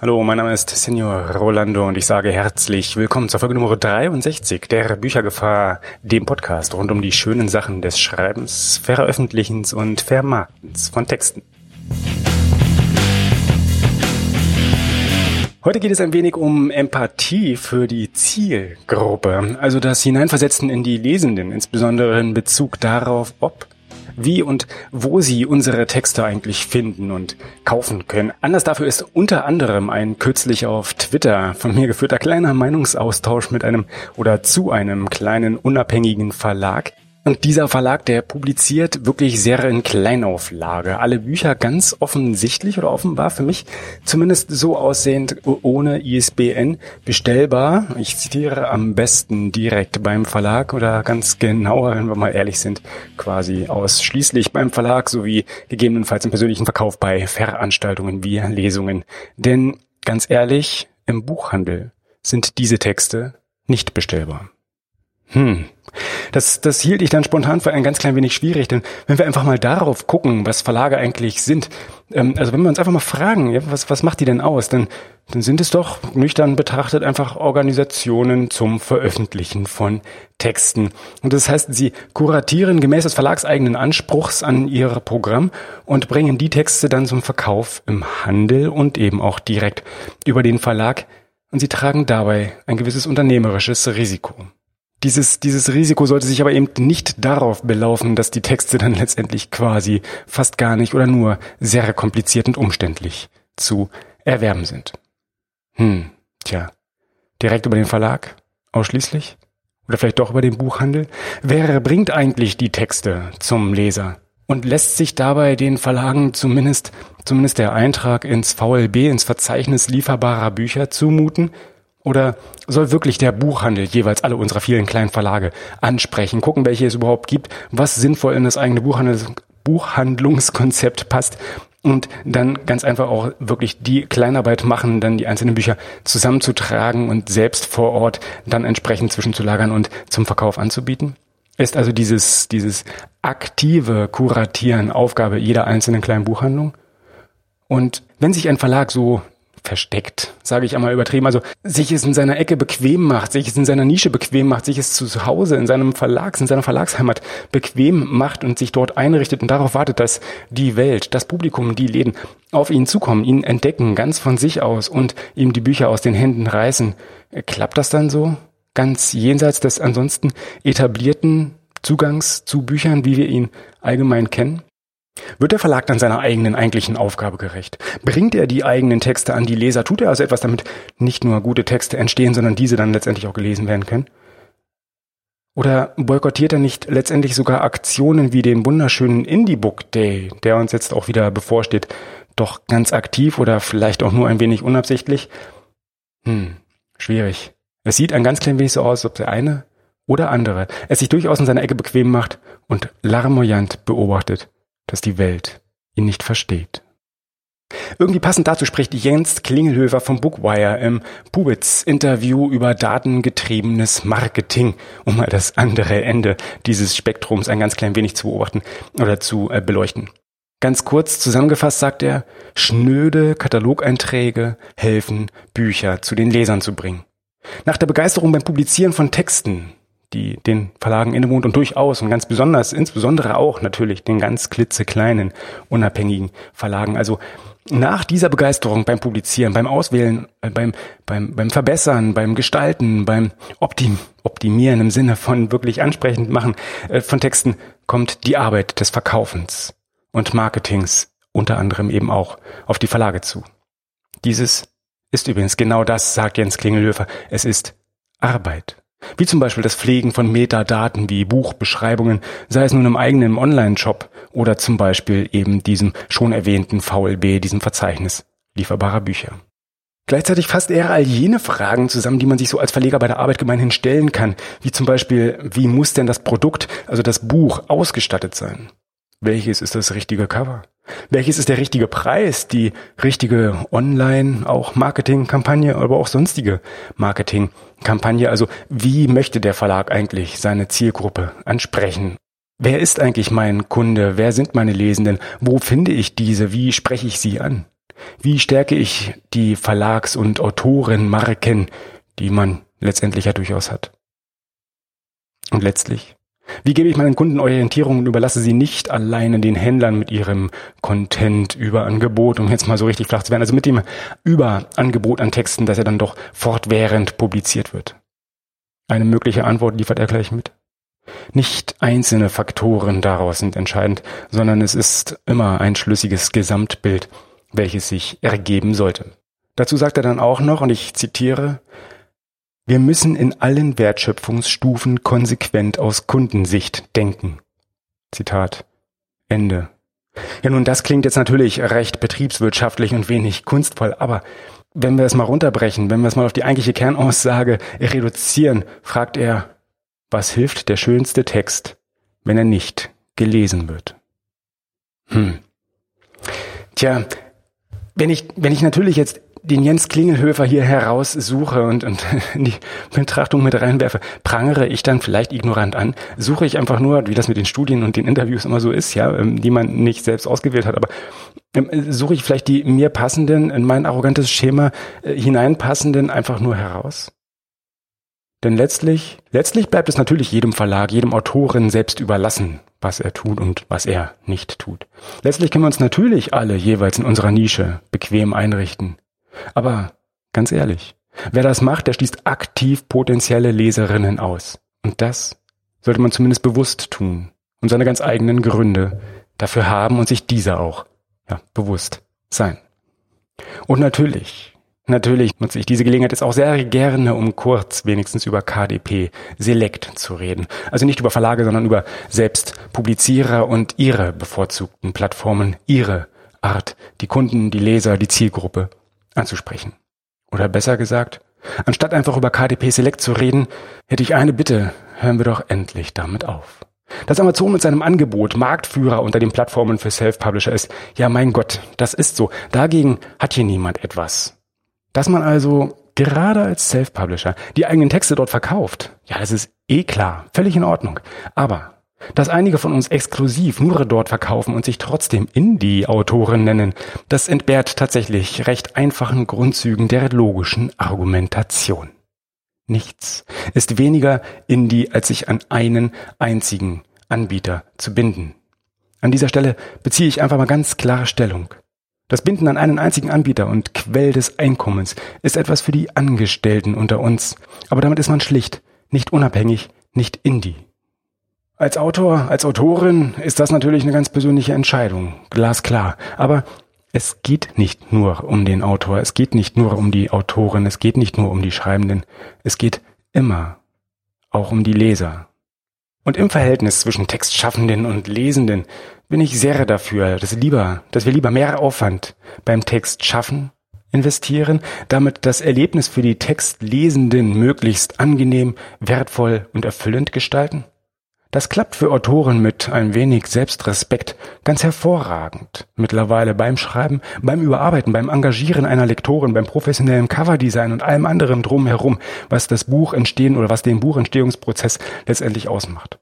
Hallo, mein Name ist Senior Rolando und ich sage herzlich willkommen zur Folge Nummer 63 der Büchergefahr, dem Podcast rund um die schönen Sachen des Schreibens, Veröffentlichens und Vermarktens von Texten. Heute geht es ein wenig um Empathie für die Zielgruppe, also das Hineinversetzen in die Lesenden, insbesondere in Bezug darauf, ob wie und wo Sie unsere Texte eigentlich finden und kaufen können. Anlass dafür ist unter anderem ein kürzlich auf Twitter von mir geführter kleiner Meinungsaustausch mit einem oder zu einem kleinen unabhängigen Verlag, und dieser Verlag, der publiziert wirklich sehr in Kleinauflage. Alle Bücher ganz offensichtlich oder offenbar für mich zumindest so aussehend ohne ISBN bestellbar. Ich zitiere am besten direkt beim Verlag oder ganz genauer, wenn wir mal ehrlich sind, quasi ausschließlich beim Verlag sowie gegebenenfalls im persönlichen Verkauf bei Veranstaltungen wie Lesungen. Denn ganz ehrlich, im Buchhandel sind diese Texte nicht bestellbar. Hm. Das, das hielt ich dann spontan für ein ganz klein wenig schwierig, denn wenn wir einfach mal darauf gucken, was Verlage eigentlich sind, ähm, also wenn wir uns einfach mal fragen, ja, was, was macht die denn aus, dann, dann sind es doch nüchtern betrachtet einfach Organisationen zum Veröffentlichen von Texten. Und das heißt, sie kuratieren gemäß des verlagseigenen Anspruchs an ihr Programm und bringen die Texte dann zum Verkauf im Handel und eben auch direkt über den Verlag und sie tragen dabei ein gewisses unternehmerisches Risiko. Dieses, dieses Risiko sollte sich aber eben nicht darauf belaufen, dass die Texte dann letztendlich quasi fast gar nicht oder nur sehr kompliziert und umständlich zu erwerben sind. Hm, tja, direkt über den Verlag? Ausschließlich? Oder vielleicht doch über den Buchhandel? Wer bringt eigentlich die Texte zum Leser? Und lässt sich dabei den Verlagen zumindest, zumindest der Eintrag ins VLB, ins Verzeichnis lieferbarer Bücher zumuten? Oder soll wirklich der Buchhandel jeweils alle unserer vielen kleinen Verlage ansprechen, gucken, welche es überhaupt gibt, was sinnvoll in das eigene Buchhandels Buchhandlungskonzept passt und dann ganz einfach auch wirklich die Kleinarbeit machen, dann die einzelnen Bücher zusammenzutragen und selbst vor Ort dann entsprechend zwischenzulagern und zum Verkauf anzubieten? Ist also dieses, dieses aktive Kuratieren Aufgabe jeder einzelnen kleinen Buchhandlung? Und wenn sich ein Verlag so versteckt, sage ich einmal übertrieben, also sich es in seiner Ecke bequem macht, sich es in seiner Nische bequem macht, sich es zu Hause in seinem Verlags, in seiner Verlagsheimat bequem macht und sich dort einrichtet und darauf wartet, dass die Welt, das Publikum, die Läden auf ihn zukommen, ihn entdecken, ganz von sich aus und ihm die Bücher aus den Händen reißen. Klappt das dann so? Ganz jenseits des ansonsten etablierten Zugangs zu Büchern, wie wir ihn allgemein kennen? Wird der Verlag dann seiner eigenen eigentlichen Aufgabe gerecht? Bringt er die eigenen Texte an die Leser? Tut er also etwas, damit nicht nur gute Texte entstehen, sondern diese dann letztendlich auch gelesen werden können? Oder boykottiert er nicht letztendlich sogar Aktionen wie den wunderschönen Indie Book Day, der uns jetzt auch wieder bevorsteht, doch ganz aktiv oder vielleicht auch nur ein wenig unabsichtlich? Hm, schwierig. Es sieht ein ganz klein wenig so aus, ob der eine oder andere es sich durchaus in seiner Ecke bequem macht und larmoyant beobachtet dass die Welt ihn nicht versteht. Irgendwie passend dazu spricht Jens Klingelhöfer vom Bookwire im Pubitz-Interview über datengetriebenes Marketing, um mal das andere Ende dieses Spektrums ein ganz klein wenig zu beobachten oder zu äh, beleuchten. Ganz kurz zusammengefasst sagt er, schnöde Katalogeinträge helfen, Bücher zu den Lesern zu bringen. Nach der Begeisterung beim Publizieren von Texten die den Verlagen innewohnt und durchaus und ganz besonders, insbesondere auch natürlich den ganz klitzekleinen, unabhängigen Verlagen. Also nach dieser Begeisterung beim Publizieren, beim Auswählen, äh, beim, beim, beim Verbessern, beim Gestalten, beim Optim Optimieren im Sinne von wirklich ansprechend machen äh, von Texten kommt die Arbeit des Verkaufens und Marketings unter anderem eben auch auf die Verlage zu. Dieses ist übrigens genau das, sagt Jens Klingelhöfer. Es ist Arbeit. Wie zum Beispiel das Pflegen von Metadaten wie Buchbeschreibungen, sei es nun im eigenen Online-Shop oder zum Beispiel eben diesem schon erwähnten VLB, diesem Verzeichnis lieferbarer Bücher. Gleichzeitig fasst er all jene Fragen zusammen, die man sich so als Verleger bei der Arbeit gemeinhin stellen kann, wie zum Beispiel, wie muss denn das Produkt, also das Buch, ausgestattet sein? Welches ist das richtige Cover? Welches ist der richtige Preis, die richtige Online, auch Marketingkampagne, aber auch sonstige Marketingkampagne? Also wie möchte der Verlag eigentlich seine Zielgruppe ansprechen? Wer ist eigentlich mein Kunde? Wer sind meine Lesenden? Wo finde ich diese? Wie spreche ich sie an? Wie stärke ich die Verlags- und Autorenmarken, die man letztendlich ja durchaus hat? Und letztlich, wie gebe ich meinen Kunden Orientierung und überlasse sie nicht alleine den Händlern mit ihrem Content über Angebot, um jetzt mal so richtig flach zu werden, also mit dem Überangebot an Texten, dass er dann doch fortwährend publiziert wird? Eine mögliche Antwort liefert er gleich mit. Nicht einzelne Faktoren daraus sind entscheidend, sondern es ist immer ein schlüssiges Gesamtbild, welches sich ergeben sollte. Dazu sagt er dann auch noch, und ich zitiere, wir müssen in allen Wertschöpfungsstufen konsequent aus Kundensicht denken. Zitat. Ende. Ja, nun, das klingt jetzt natürlich recht betriebswirtschaftlich und wenig kunstvoll, aber wenn wir es mal runterbrechen, wenn wir es mal auf die eigentliche Kernaussage reduzieren, fragt er, was hilft der schönste Text, wenn er nicht gelesen wird? Hm. Tja, wenn ich, wenn ich natürlich jetzt den Jens Klingelhöfer hier heraussuche und, und in die Betrachtung mit reinwerfe, prangere ich dann vielleicht ignorant an, suche ich einfach nur, wie das mit den Studien und den Interviews immer so ist, ja, ähm, die man nicht selbst ausgewählt hat, aber ähm, suche ich vielleicht die mir passenden, in mein arrogantes Schema äh, hineinpassenden einfach nur heraus? Denn letztlich, letztlich bleibt es natürlich jedem Verlag, jedem Autorin selbst überlassen, was er tut und was er nicht tut. Letztlich können wir uns natürlich alle jeweils in unserer Nische bequem einrichten. Aber ganz ehrlich, wer das macht, der schließt aktiv potenzielle Leserinnen aus. Und das sollte man zumindest bewusst tun und seine ganz eigenen Gründe dafür haben und sich dieser auch ja, bewusst sein. Und natürlich, natürlich nutze ich diese Gelegenheit jetzt auch sehr gerne, um kurz wenigstens über KDP Select zu reden. Also nicht über Verlage, sondern über Selbstpublizierer und ihre bevorzugten Plattformen, ihre Art, die Kunden, die Leser, die Zielgruppe anzusprechen. Oder besser gesagt, anstatt einfach über KDP Select zu reden, hätte ich eine Bitte, hören wir doch endlich damit auf. Dass Amazon mit seinem Angebot Marktführer unter den Plattformen für Self-Publisher ist, ja mein Gott, das ist so. Dagegen hat hier niemand etwas. Dass man also gerade als Self-Publisher die eigenen Texte dort verkauft, ja, das ist eh klar, völlig in Ordnung. Aber dass einige von uns exklusiv nur dort verkaufen und sich trotzdem Indie-Autoren nennen, das entbehrt tatsächlich recht einfachen Grundzügen der logischen Argumentation. Nichts ist weniger Indie, als sich an einen einzigen Anbieter zu binden. An dieser Stelle beziehe ich einfach mal ganz klare Stellung. Das Binden an einen einzigen Anbieter und Quell des Einkommens ist etwas für die Angestellten unter uns, aber damit ist man schlicht, nicht unabhängig, nicht Indie. Als Autor, als Autorin ist das natürlich eine ganz persönliche Entscheidung, glasklar. Aber es geht nicht nur um den Autor, es geht nicht nur um die Autorin, es geht nicht nur um die Schreibenden, es geht immer auch um die Leser. Und im Verhältnis zwischen Textschaffenden und Lesenden bin ich sehr dafür, dass, lieber, dass wir lieber mehr Aufwand beim Text schaffen, investieren, damit das Erlebnis für die Textlesenden möglichst angenehm, wertvoll und erfüllend gestalten. Das klappt für Autoren mit ein wenig Selbstrespekt ganz hervorragend. Mittlerweile beim Schreiben, beim Überarbeiten, beim Engagieren einer Lektorin, beim professionellen Coverdesign und allem anderen drumherum, was das Buch entstehen oder was den Buchentstehungsprozess letztendlich ausmacht.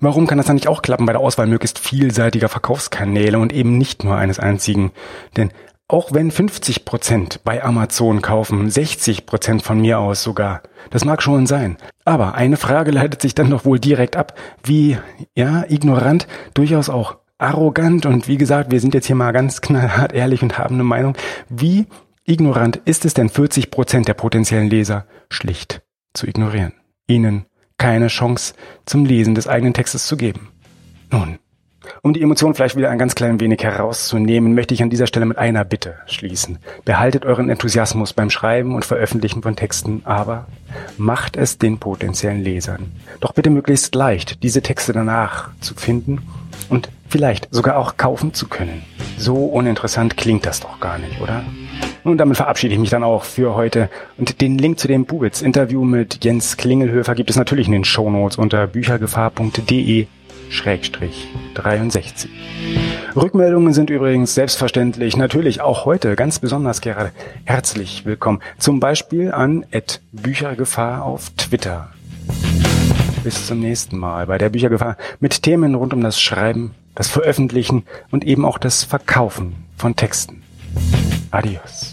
Warum kann das dann nicht auch klappen bei der Auswahl möglichst vielseitiger Verkaufskanäle und eben nicht nur eines einzigen? Denn auch wenn 50 Prozent bei Amazon kaufen, 60 Prozent von mir aus sogar. Das mag schon sein. Aber eine Frage leitet sich dann doch wohl direkt ab, wie, ja, ignorant, durchaus auch arrogant und wie gesagt, wir sind jetzt hier mal ganz knallhart ehrlich und haben eine Meinung. Wie ignorant ist es denn 40 Prozent der potenziellen Leser schlicht zu ignorieren? Ihnen keine Chance zum Lesen des eigenen Textes zu geben. Nun, um die Emotionen vielleicht wieder ein ganz klein wenig herauszunehmen, möchte ich an dieser Stelle mit einer Bitte schließen. Behaltet euren Enthusiasmus beim Schreiben und Veröffentlichen von Texten, aber macht es den potenziellen Lesern. Doch bitte möglichst leicht, diese Texte danach zu finden und vielleicht sogar auch kaufen zu können. So uninteressant klingt das doch gar nicht, oder? Und damit verabschiede ich mich dann auch für heute. Und den Link zu dem Bubitz-Interview mit Jens Klingelhöfer gibt es natürlich in den Shownotes unter büchergefahr.de 63. Rückmeldungen sind übrigens selbstverständlich natürlich auch heute ganz besonders gerade herzlich willkommen. Zum Beispiel an Büchergefahr auf Twitter. Bis zum nächsten Mal bei der Büchergefahr mit Themen rund um das Schreiben, das Veröffentlichen und eben auch das Verkaufen von Texten. Adios.